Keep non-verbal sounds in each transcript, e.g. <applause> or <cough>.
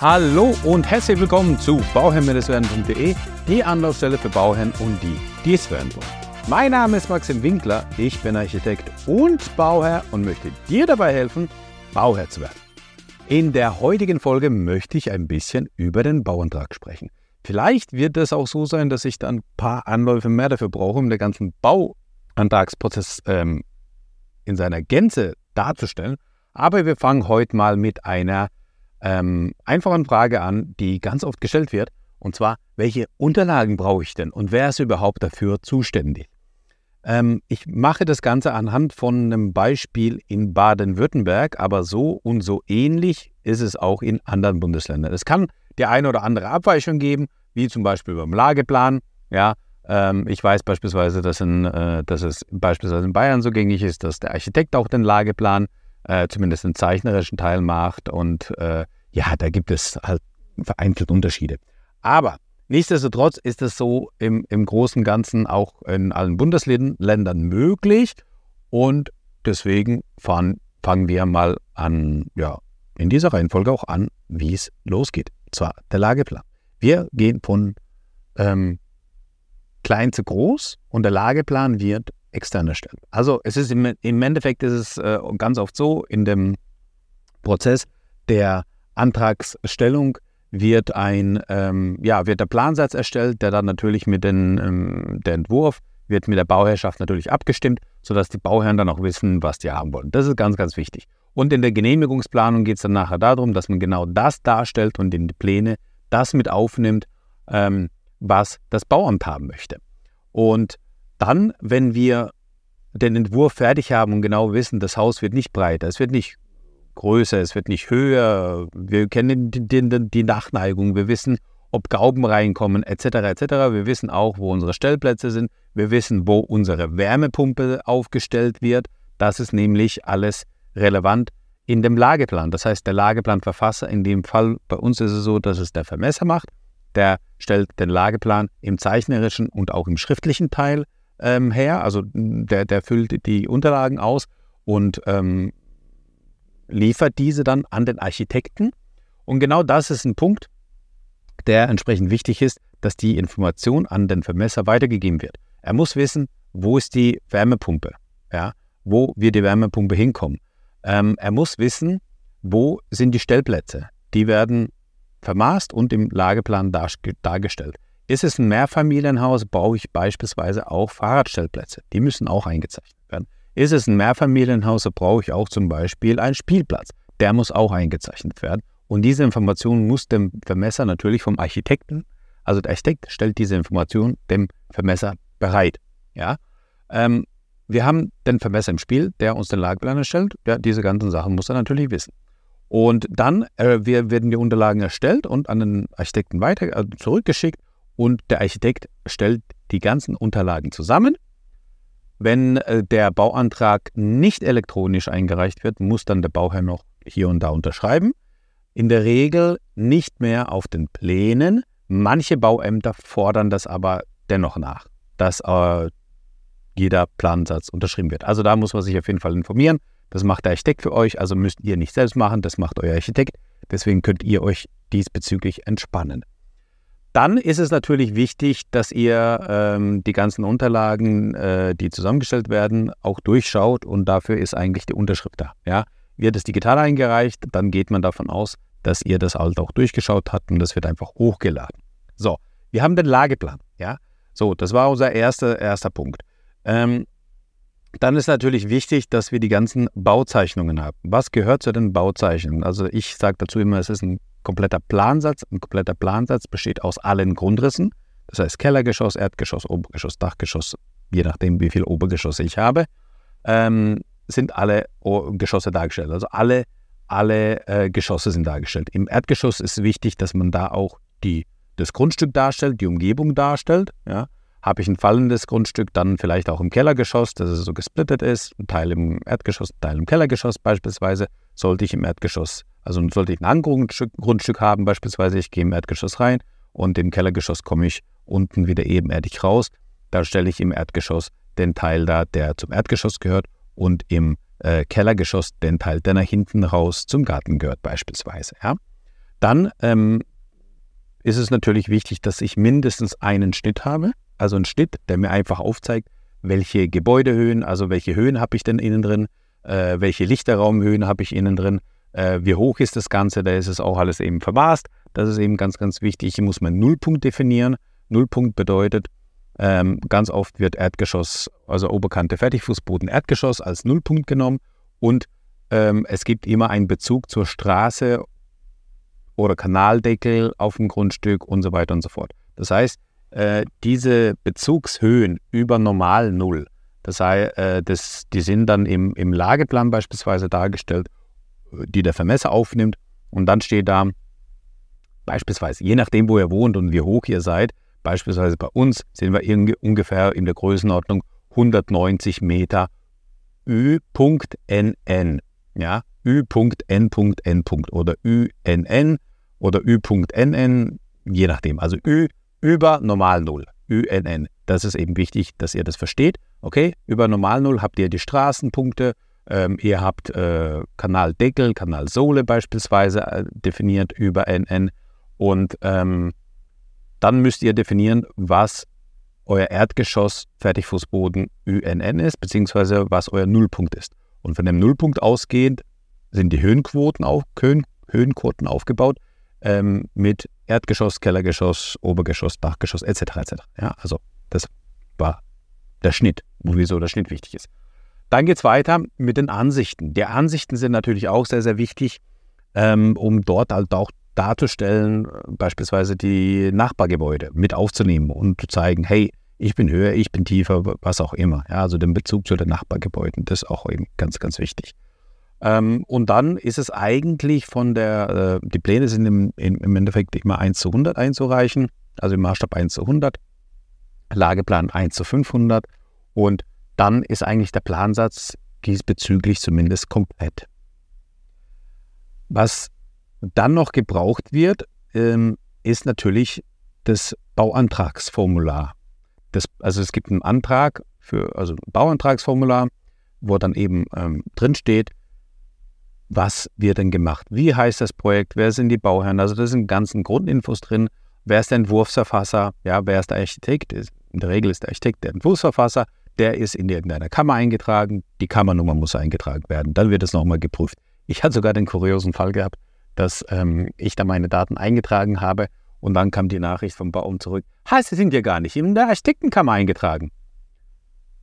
Hallo und herzlich willkommen zu bauherrn-werden.de, die Anlaufstelle für Bauherren und die, die es werden wollen. Mein Name ist Maxim Winkler, ich bin Architekt und Bauherr und möchte dir dabei helfen, Bauherr zu werden. In der heutigen Folge möchte ich ein bisschen über den Bauantrag sprechen. Vielleicht wird es auch so sein, dass ich dann ein paar Anläufe mehr dafür brauche, um den ganzen Bauantragsprozess ähm, in seiner Gänze darzustellen. Aber wir fangen heute mal mit einer ähm, einfachen Frage an, die ganz oft gestellt wird. Und zwar, welche Unterlagen brauche ich denn und wer ist überhaupt dafür zuständig? Ähm, ich mache das Ganze anhand von einem Beispiel in Baden-Württemberg, aber so und so ähnlich ist es auch in anderen Bundesländern. Es kann die eine oder andere Abweichung geben, wie zum Beispiel beim Lageplan. Ja, ähm, ich weiß beispielsweise, dass, in, äh, dass es beispielsweise in Bayern so gängig ist, dass der Architekt auch den Lageplan äh, zumindest einen zeichnerischen Teil macht. Und äh, ja, da gibt es halt vereinzelt Unterschiede. Aber nichtsdestotrotz ist es so im, im Großen und Ganzen auch in allen Bundesländern möglich. Und deswegen fahren, fangen wir mal an, ja, in dieser Reihenfolge auch an, wie es losgeht. Und zwar der Lageplan. Wir gehen von ähm, klein zu groß und der Lageplan wird extern erstellt. Also es ist im, im Endeffekt ist es äh, ganz oft so, in dem Prozess der Antragsstellung wird ein, ähm, ja, wird der Plansatz erstellt, der dann natürlich mit den, ähm, der Entwurf wird mit der Bauherrschaft natürlich abgestimmt, sodass die Bauherren dann auch wissen, was die haben wollen. Das ist ganz, ganz wichtig. Und in der Genehmigungsplanung geht es dann nachher darum, dass man genau das darstellt und in die Pläne das mit aufnimmt, ähm, was das Bauamt haben möchte. Und dann, wenn wir den Entwurf fertig haben und genau wissen, das Haus wird nicht breiter, es wird nicht größer, es wird nicht höher, wir kennen die, die, die Nachneigung, wir wissen, ob Gauben reinkommen, etc., etc. Wir wissen auch, wo unsere Stellplätze sind, wir wissen, wo unsere Wärmepumpe aufgestellt wird. Das ist nämlich alles relevant in dem Lageplan. Das heißt, der Lageplanverfasser, in dem Fall bei uns ist es so, dass es der Vermesser macht, der stellt den Lageplan im zeichnerischen und auch im schriftlichen Teil ähm, her. Also der, der füllt die Unterlagen aus und ähm, liefert diese dann an den Architekten. Und genau das ist ein Punkt, der entsprechend wichtig ist, dass die Information an den Vermesser weitergegeben wird. Er muss wissen, wo ist die Wärmepumpe, ja, wo wird die Wärmepumpe hinkommen. Ähm, er muss wissen, wo sind die Stellplätze. Die werden vermaßt und im Lageplan dargestellt. Ist es ein Mehrfamilienhaus, brauche ich beispielsweise auch Fahrradstellplätze. Die müssen auch eingezeichnet werden. Ist es ein Mehrfamilienhaus, so brauche ich auch zum Beispiel einen Spielplatz. Der muss auch eingezeichnet werden. Und diese Information muss dem Vermesser natürlich vom Architekten, also der Architekt stellt diese Information dem Vermesser bereit. Ja? Ähm, wir haben den Vermesser im Spiel, der uns den Lageplan erstellt. Ja, diese ganzen Sachen muss er natürlich wissen. Und dann äh, wir, werden die Unterlagen erstellt und an den Architekten weiter äh, zurückgeschickt und der Architekt stellt die ganzen Unterlagen zusammen. Wenn äh, der Bauantrag nicht elektronisch eingereicht wird, muss dann der Bauherr noch hier und da unterschreiben. In der Regel nicht mehr auf den Plänen. Manche Bauämter fordern das aber dennoch nach, dass äh, jeder Plansatz unterschrieben wird. Also da muss man sich auf jeden Fall informieren. Das macht der Architekt für euch, also müsst ihr nicht selbst machen, das macht euer Architekt. Deswegen könnt ihr euch diesbezüglich entspannen. Dann ist es natürlich wichtig, dass ihr ähm, die ganzen Unterlagen, äh, die zusammengestellt werden, auch durchschaut und dafür ist eigentlich die Unterschrift da. Ja? Wird es digital eingereicht, dann geht man davon aus, dass ihr das halt auch durchgeschaut habt und das wird einfach hochgeladen. So, wir haben den Lageplan. Ja? So, das war unser erster, erster Punkt. Ähm, dann ist natürlich wichtig, dass wir die ganzen Bauzeichnungen haben. Was gehört zu den Bauzeichnungen? Also ich sage dazu immer, es ist ein kompletter Plansatz. Ein kompletter Plansatz besteht aus allen Grundrissen. Das heißt Kellergeschoss, Erdgeschoss, Obergeschoss, Dachgeschoss, je nachdem, wie viele Obergeschosse ich habe, ähm, sind alle o Geschosse dargestellt. Also alle, alle äh, Geschosse sind dargestellt. Im Erdgeschoss ist wichtig, dass man da auch die, das Grundstück darstellt, die Umgebung darstellt. Ja. Habe ich ein fallendes Grundstück, dann vielleicht auch im Kellergeschoss, dass es so gesplittet ist, ein Teil im Erdgeschoss, ein Teil im Kellergeschoss beispielsweise, sollte ich im Erdgeschoss, also sollte ich ein Angrundstück Grundstück haben beispielsweise, ich gehe im Erdgeschoss rein und im Kellergeschoss komme ich unten wieder ebenerdig raus, da stelle ich im Erdgeschoss den Teil da, der zum Erdgeschoss gehört und im äh, Kellergeschoss den Teil, der nach hinten raus zum Garten gehört beispielsweise. Ja? Dann ähm, ist es natürlich wichtig, dass ich mindestens einen Schnitt habe, also einen Schnitt, der mir einfach aufzeigt, welche Gebäudehöhen, also welche Höhen habe ich denn innen drin, äh, welche Lichterraumhöhen habe ich innen drin, äh, wie hoch ist das Ganze, da ist es auch alles eben verwahrst. Das ist eben ganz, ganz wichtig. Hier muss man Nullpunkt definieren. Nullpunkt bedeutet, ähm, ganz oft wird Erdgeschoss, also Oberkante Fertigfußboden Erdgeschoss als Nullpunkt genommen und ähm, es gibt immer einen Bezug zur Straße oder Kanaldeckel auf dem Grundstück und so weiter und so fort. Das heißt, äh, diese Bezugshöhen über normal Null, das heißt, äh, das, die sind dann im, im Lageplan beispielsweise dargestellt, die der Vermesser aufnimmt und dann steht da beispielsweise, je nachdem, wo ihr wohnt und wie hoch ihr seid, beispielsweise bei uns sind wir ungefähr in der Größenordnung 190 Meter Ü.NN, ja, Ü.N.N. oder ÜNN oder Ü.NN, je nachdem. Also Ü über Normal Null, ÜNN. Das ist eben wichtig, dass ihr das versteht. Okay, über Normal Null habt ihr die Straßenpunkte, ähm, ihr habt äh, Kanaldeckel, Kanalsohle beispielsweise äh, definiert über NN und ähm, dann müsst ihr definieren, was euer Erdgeschoss Fertigfußboden ÜNN ist, beziehungsweise was euer Nullpunkt ist. Und von dem Nullpunkt ausgehend sind die Höhenquoten, auf, Höhen, Höhenquoten aufgebaut ähm, mit Erdgeschoss, Kellergeschoss, Obergeschoss, Dachgeschoss etc. etc. Ja, also das war der Schnitt, wieso der Schnitt wichtig ist. Dann geht es weiter mit den Ansichten. Die Ansichten sind natürlich auch sehr, sehr wichtig, ähm, um dort halt auch darzustellen, beispielsweise die Nachbargebäude mit aufzunehmen und zu zeigen, hey, ich bin höher, ich bin tiefer, was auch immer. Ja, also den Bezug zu den Nachbargebäuden, das ist auch eben ganz, ganz wichtig. Ähm, und dann ist es eigentlich von der, äh, die Pläne sind im, im Endeffekt immer 1 zu 100 einzureichen, also im Maßstab 1 zu 100, Lageplan 1 zu 500 und dann ist eigentlich der Plansatz diesbezüglich zumindest komplett. Was dann noch gebraucht wird, ähm, ist natürlich das Bauantragsformular. Das, also es gibt einen Antrag für, also ein Bauantragsformular, wo dann eben ähm, drin steht, was wird denn gemacht? Wie heißt das Projekt? Wer sind die Bauherren? Also da sind ganzen Grundinfos drin. Wer ist der Entwurfsverfasser? Ja, wer ist der Architekt? In der Regel ist der Architekt der Entwurfsverfasser. Der ist in irgendeiner Kammer eingetragen. Die Kammernummer muss eingetragen werden. Dann wird es nochmal geprüft. Ich hatte sogar den kuriosen Fall gehabt, dass ähm, ich da meine Daten eingetragen habe und dann kam die Nachricht vom Baum zurück. Ha, Sie sind ja gar nicht in der Architektenkammer eingetragen.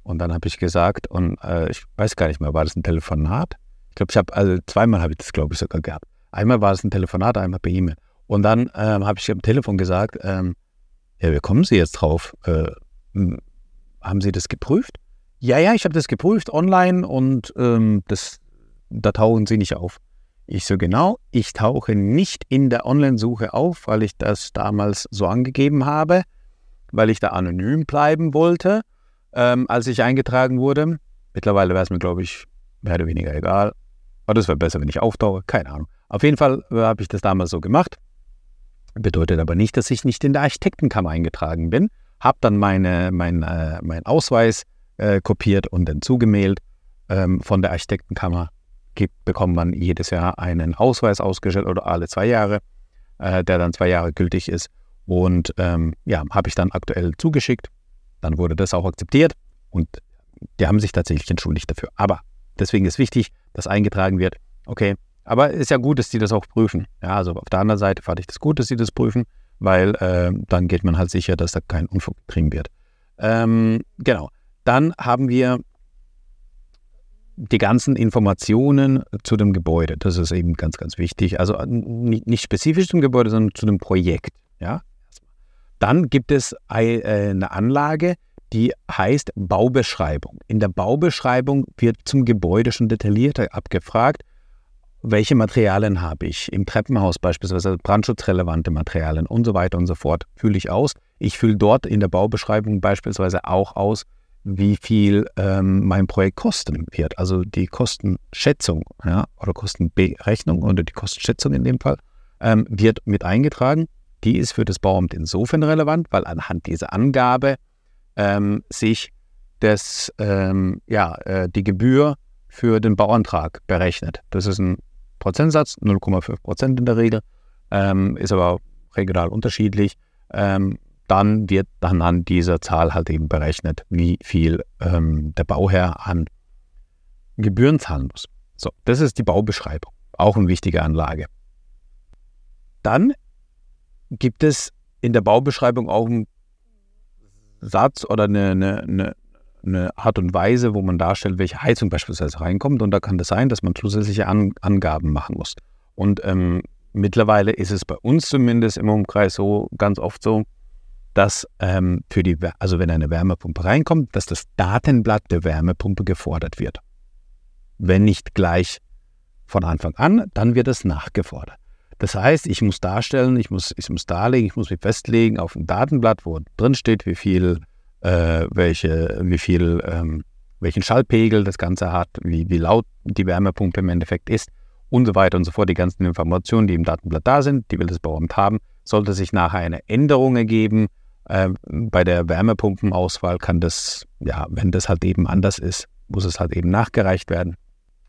Und dann habe ich gesagt, und äh, ich weiß gar nicht mehr, war das ein Telefonat? glaube, ich habe, also zweimal habe ich das, glaube ich, sogar gehabt. Einmal war es ein Telefonat, einmal per E-Mail. Und dann ähm, habe ich am Telefon gesagt, ähm, ja, wie kommen Sie jetzt drauf? Äh, haben Sie das geprüft? Ja, ja, ich habe das geprüft online und ähm, das, da tauchen Sie nicht auf. Ich so genau, ich tauche nicht in der Online-Suche auf, weil ich das damals so angegeben habe, weil ich da anonym bleiben wollte, ähm, als ich eingetragen wurde. Mittlerweile wäre es mir, glaube ich, mehr oder weniger egal. Aber das wäre besser, wenn ich auftauche. Keine Ahnung. Auf jeden Fall äh, habe ich das damals so gemacht. Bedeutet aber nicht, dass ich nicht in der Architektenkammer eingetragen bin. Habe dann meine, mein, äh, meinen Ausweis äh, kopiert und dann zugemailt. Ähm, von der Architektenkammer gibt, bekommt man jedes Jahr einen Ausweis ausgestellt oder alle zwei Jahre, äh, der dann zwei Jahre gültig ist. Und ähm, ja, habe ich dann aktuell zugeschickt. Dann wurde das auch akzeptiert und die haben sich tatsächlich entschuldigt dafür. Aber deswegen ist wichtig, dass eingetragen wird. Okay, aber ist ja gut, dass die das auch prüfen. Ja, also auf der anderen Seite fand ich das gut, dass sie das prüfen, weil äh, dann geht man halt sicher, dass da kein Unfug getrieben wird. Ähm, genau. Dann haben wir die ganzen Informationen zu dem Gebäude. Das ist eben ganz, ganz wichtig. Also äh, nicht spezifisch zum Gebäude, sondern zu dem Projekt. Ja? Dann gibt es äh, eine Anlage, die heißt Baubeschreibung. In der Baubeschreibung wird zum Gebäude schon detaillierter abgefragt, welche Materialien habe ich im Treppenhaus beispielsweise, brandschutzrelevante Materialien und so weiter und so fort, fühle ich aus. Ich fühle dort in der Baubeschreibung beispielsweise auch aus, wie viel ähm, mein Projekt kosten wird. Also die Kostenschätzung ja, oder Kostenberechnung oder die Kostenschätzung in dem Fall ähm, wird mit eingetragen. Die ist für das Bauamt insofern relevant, weil anhand dieser Angabe ähm, sich das, ähm, ja, äh, die Gebühr für den Bauantrag berechnet. Das ist ein Prozentsatz, 0,5 Prozent in der Regel. ähm, ist aber regional unterschiedlich. Ähm, dann wird dann an dieser Zahl halt eben berechnet, wie viel ähm, der Bauherr an Gebühren zahlen muss. So, das ist die Baubeschreibung. Auch eine wichtige Anlage. Dann gibt es in der Baubeschreibung auch einen Satz oder eine, eine, eine, eine Art und Weise, wo man darstellt, welche Heizung beispielsweise reinkommt. Und da kann es das sein, dass man zusätzliche An Angaben machen muss. Und ähm, mittlerweile ist es bei uns zumindest im Umkreis so ganz oft so, dass ähm, für die, also wenn eine Wärmepumpe reinkommt, dass das Datenblatt der Wärmepumpe gefordert wird. Wenn nicht gleich von Anfang an, dann wird es nachgefordert. Das heißt, ich muss darstellen, ich muss, ich muss darlegen, ich muss mich festlegen auf ein Datenblatt, wo drin steht, wie viel, äh, welche, wie viel, ähm, welchen Schallpegel das Ganze hat, wie, wie laut die Wärmepumpe im Endeffekt ist und so weiter und so fort. Die ganzen Informationen, die im Datenblatt da sind, die will das Bauamt haben. Sollte sich nachher eine Änderung ergeben, äh, bei der Wärmepumpenauswahl kann das, ja, wenn das halt eben anders ist, muss es halt eben nachgereicht werden.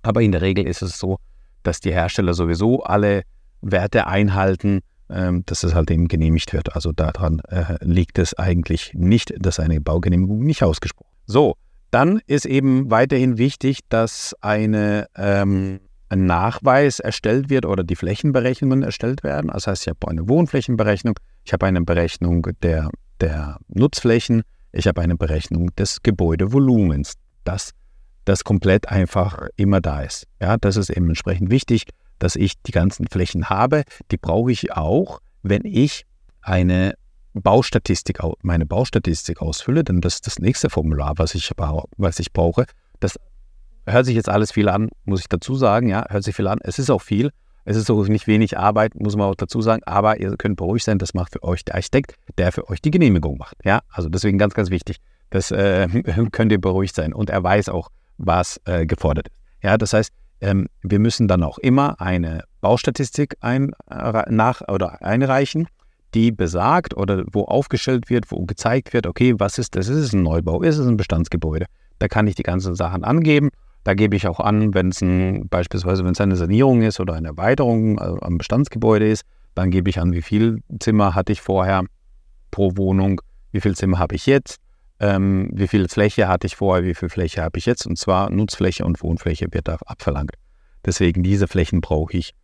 Aber in der Regel ist es so, dass die Hersteller sowieso alle Werte einhalten, dass es halt eben genehmigt wird. Also daran äh, liegt es eigentlich nicht, dass eine Baugenehmigung nicht ausgesprochen ist. So, dann ist eben weiterhin wichtig, dass eine, ähm, ein Nachweis erstellt wird oder die Flächenberechnungen erstellt werden. Das heißt, ich habe eine Wohnflächenberechnung, ich habe eine Berechnung der, der Nutzflächen, ich habe eine Berechnung des Gebäudevolumens. Das das komplett einfach immer da ist. Ja, das ist eben entsprechend wichtig, dass ich die ganzen Flächen habe. Die brauche ich auch, wenn ich eine Baustatistik, meine Baustatistik ausfülle, denn das ist das nächste Formular, was ich, was ich brauche. Das hört sich jetzt alles viel an, muss ich dazu sagen. Ja, hört sich viel an. Es ist auch viel. Es ist auch nicht wenig Arbeit, muss man auch dazu sagen. Aber ihr könnt beruhigt sein, das macht für euch der Architekt, der für euch die Genehmigung macht. Ja, also deswegen ganz, ganz wichtig. Das äh, <laughs> könnt ihr beruhigt sein. Und er weiß auch, was äh, gefordert ist. Ja, das heißt, ähm, wir müssen dann auch immer eine Baustatistik ein, äh, nach oder einreichen, die besagt oder wo aufgestellt wird, wo gezeigt wird, okay, was ist das? Ist es ein Neubau? Ist es ein Bestandsgebäude? Da kann ich die ganzen Sachen angeben. Da gebe ich auch an, wenn es ein, beispielsweise wenn es eine Sanierung ist oder eine Erweiterung also am Bestandsgebäude ist, dann gebe ich an, wie viel Zimmer hatte ich vorher pro Wohnung, wie viel Zimmer habe ich jetzt, ähm, wie viel Fläche hatte ich vorher, wie viel Fläche habe ich jetzt. Und zwar Nutzfläche und Wohnfläche wird da abverlangt. Deswegen diese Flächen brauche ich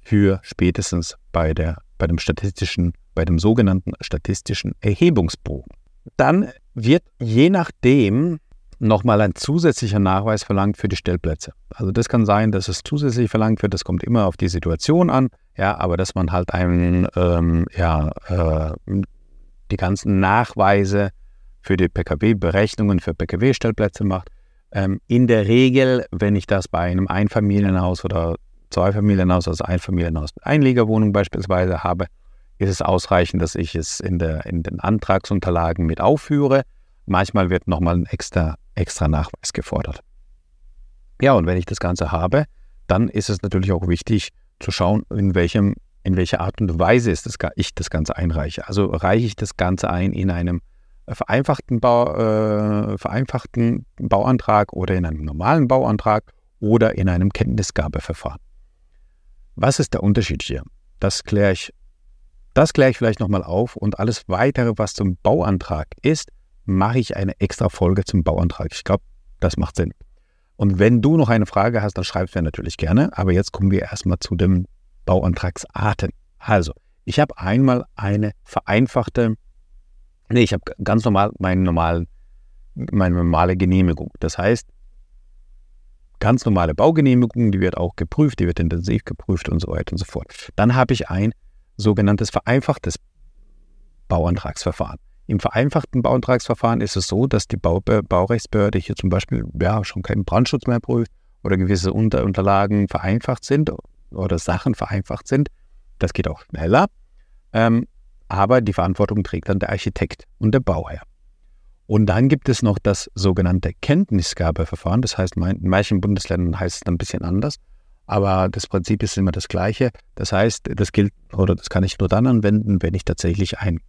für spätestens bei, der, bei dem statistischen, bei dem sogenannten statistischen Erhebungsbogen. Dann wird je nachdem nochmal ein zusätzlicher Nachweis verlangt für die Stellplätze. Also das kann sein, dass es zusätzlich verlangt wird, das kommt immer auf die Situation an, ja, aber dass man halt einen, ähm, ja, äh, die ganzen Nachweise für die PKW-Berechnungen für PKW-Stellplätze macht. Ähm, in der Regel, wenn ich das bei einem Einfamilienhaus oder Zweifamilienhaus, also Einfamilienhaus mit Einliegerwohnung beispielsweise habe, ist es ausreichend, dass ich es in, der, in den Antragsunterlagen mit aufführe. Manchmal wird nochmal ein extra, extra Nachweis gefordert. Ja, und wenn ich das Ganze habe, dann ist es natürlich auch wichtig zu schauen, in, welchem, in welcher Art und Weise ist das, ich das Ganze einreiche. Also reiche ich das Ganze ein in einem vereinfachten, Bau, äh, vereinfachten Bauantrag oder in einem normalen Bauantrag oder in einem Kenntnisgabeverfahren. Was ist der Unterschied hier? Das kläre ich, das kläre ich vielleicht nochmal auf und alles weitere, was zum Bauantrag ist, mache ich eine extra Folge zum Bauantrag. Ich glaube, das macht Sinn. Und wenn du noch eine Frage hast, dann schreib mir natürlich gerne. Aber jetzt kommen wir erstmal zu den Bauantragsarten. Also, ich habe einmal eine vereinfachte Nee, ich habe ganz normal meinen normalen, meine normale Genehmigung. Das heißt, ganz normale Baugenehmigung, die wird auch geprüft, die wird intensiv geprüft und so weiter und so fort. Dann habe ich ein sogenanntes vereinfachtes Bauantragsverfahren. Im vereinfachten Bauantragsverfahren ist es so, dass die Bau Baurechtsbehörde hier zum Beispiel ja, schon keinen Brandschutz mehr prüft oder gewisse Unter Unterlagen vereinfacht sind oder Sachen vereinfacht sind. Das geht auch schneller. Ähm, aber die Verantwortung trägt dann der Architekt und der Bauherr. Und dann gibt es noch das sogenannte Kenntnisgabeverfahren. Das heißt, in manchen Bundesländern heißt es ein bisschen anders, aber das Prinzip ist immer das gleiche. Das heißt, das gilt oder das kann ich nur dann anwenden, wenn ich tatsächlich ein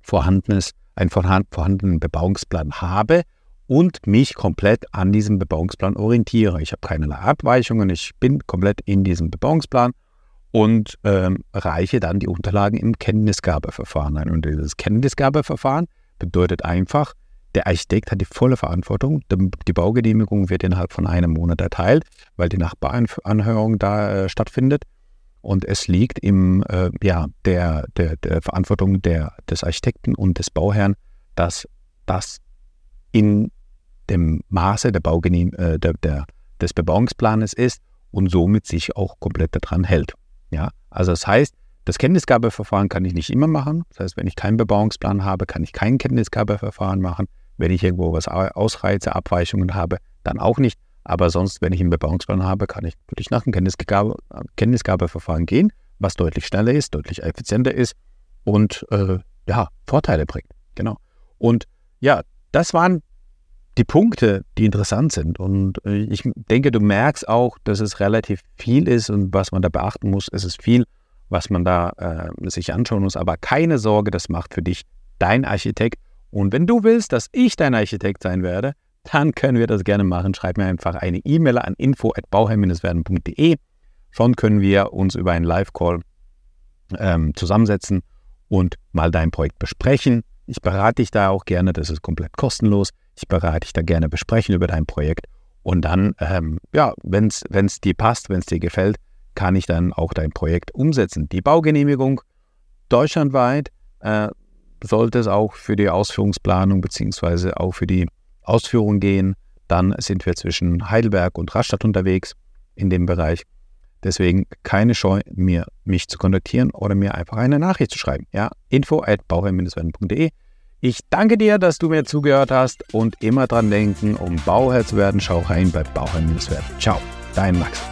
vorhandenes, einen vorhandenen Bebauungsplan habe und mich komplett an diesem Bebauungsplan orientiere. Ich habe keinerlei Abweichungen, ich bin komplett in diesem Bebauungsplan und ähm, reiche dann die Unterlagen im Kenntnisgabeverfahren ein. Und dieses Kenntnisgabeverfahren bedeutet einfach, der Architekt hat die volle Verantwortung. Die Baugenehmigung wird innerhalb von einem Monat erteilt, weil die Nachbaranhörung da äh, stattfindet. Und es liegt im, äh, ja, der, der, der Verantwortung der, des Architekten und des Bauherrn, dass das in dem Maße der Baugenehm, äh, der, der, des Bebauungsplanes ist und somit sich auch komplett daran hält. Ja, also das heißt, das Kenntnisgabeverfahren kann ich nicht immer machen. Das heißt, wenn ich keinen Bebauungsplan habe, kann ich kein Kenntnisgabeverfahren machen. Wenn ich irgendwo was Ausreize, Abweichungen habe, dann auch nicht. Aber sonst, wenn ich einen Bebauungsplan habe, kann ich wirklich nach dem Kenntnisgabe, Kenntnisgabeverfahren gehen, was deutlich schneller ist, deutlich effizienter ist und äh, ja, Vorteile bringt. Genau. Und ja, das waren die Punkte, die interessant sind. Und äh, ich denke, du merkst auch, dass es relativ viel ist und was man da beachten muss. Es ist viel, was man da äh, sich anschauen muss. Aber keine Sorge, das macht für dich dein Architekt. Und wenn du willst, dass ich dein Architekt sein werde, dann können wir das gerne machen. Schreib mir einfach eine E-Mail an info.bauherr-werden.de. Schon können wir uns über einen Live-Call ähm, zusammensetzen und mal dein Projekt besprechen. Ich berate dich da auch gerne, das ist komplett kostenlos. Ich berate dich da gerne besprechen über dein Projekt. Und dann, ähm, ja, wenn es dir passt, wenn es dir gefällt, kann ich dann auch dein Projekt umsetzen. Die Baugenehmigung deutschlandweit äh, sollte es auch für die Ausführungsplanung bzw. auch für die Ausführung gehen. Dann sind wir zwischen Heidelberg und Rastatt unterwegs in dem Bereich. Deswegen keine Scheu, mir, mich zu kontaktieren oder mir einfach eine Nachricht zu schreiben. Ja, info at bauherr-werden.de. Ich danke dir, dass du mir zugehört hast und immer dran denken, um Bauherr zu werden, schau rein bei Bauherr-werden. Ciao, dein Max.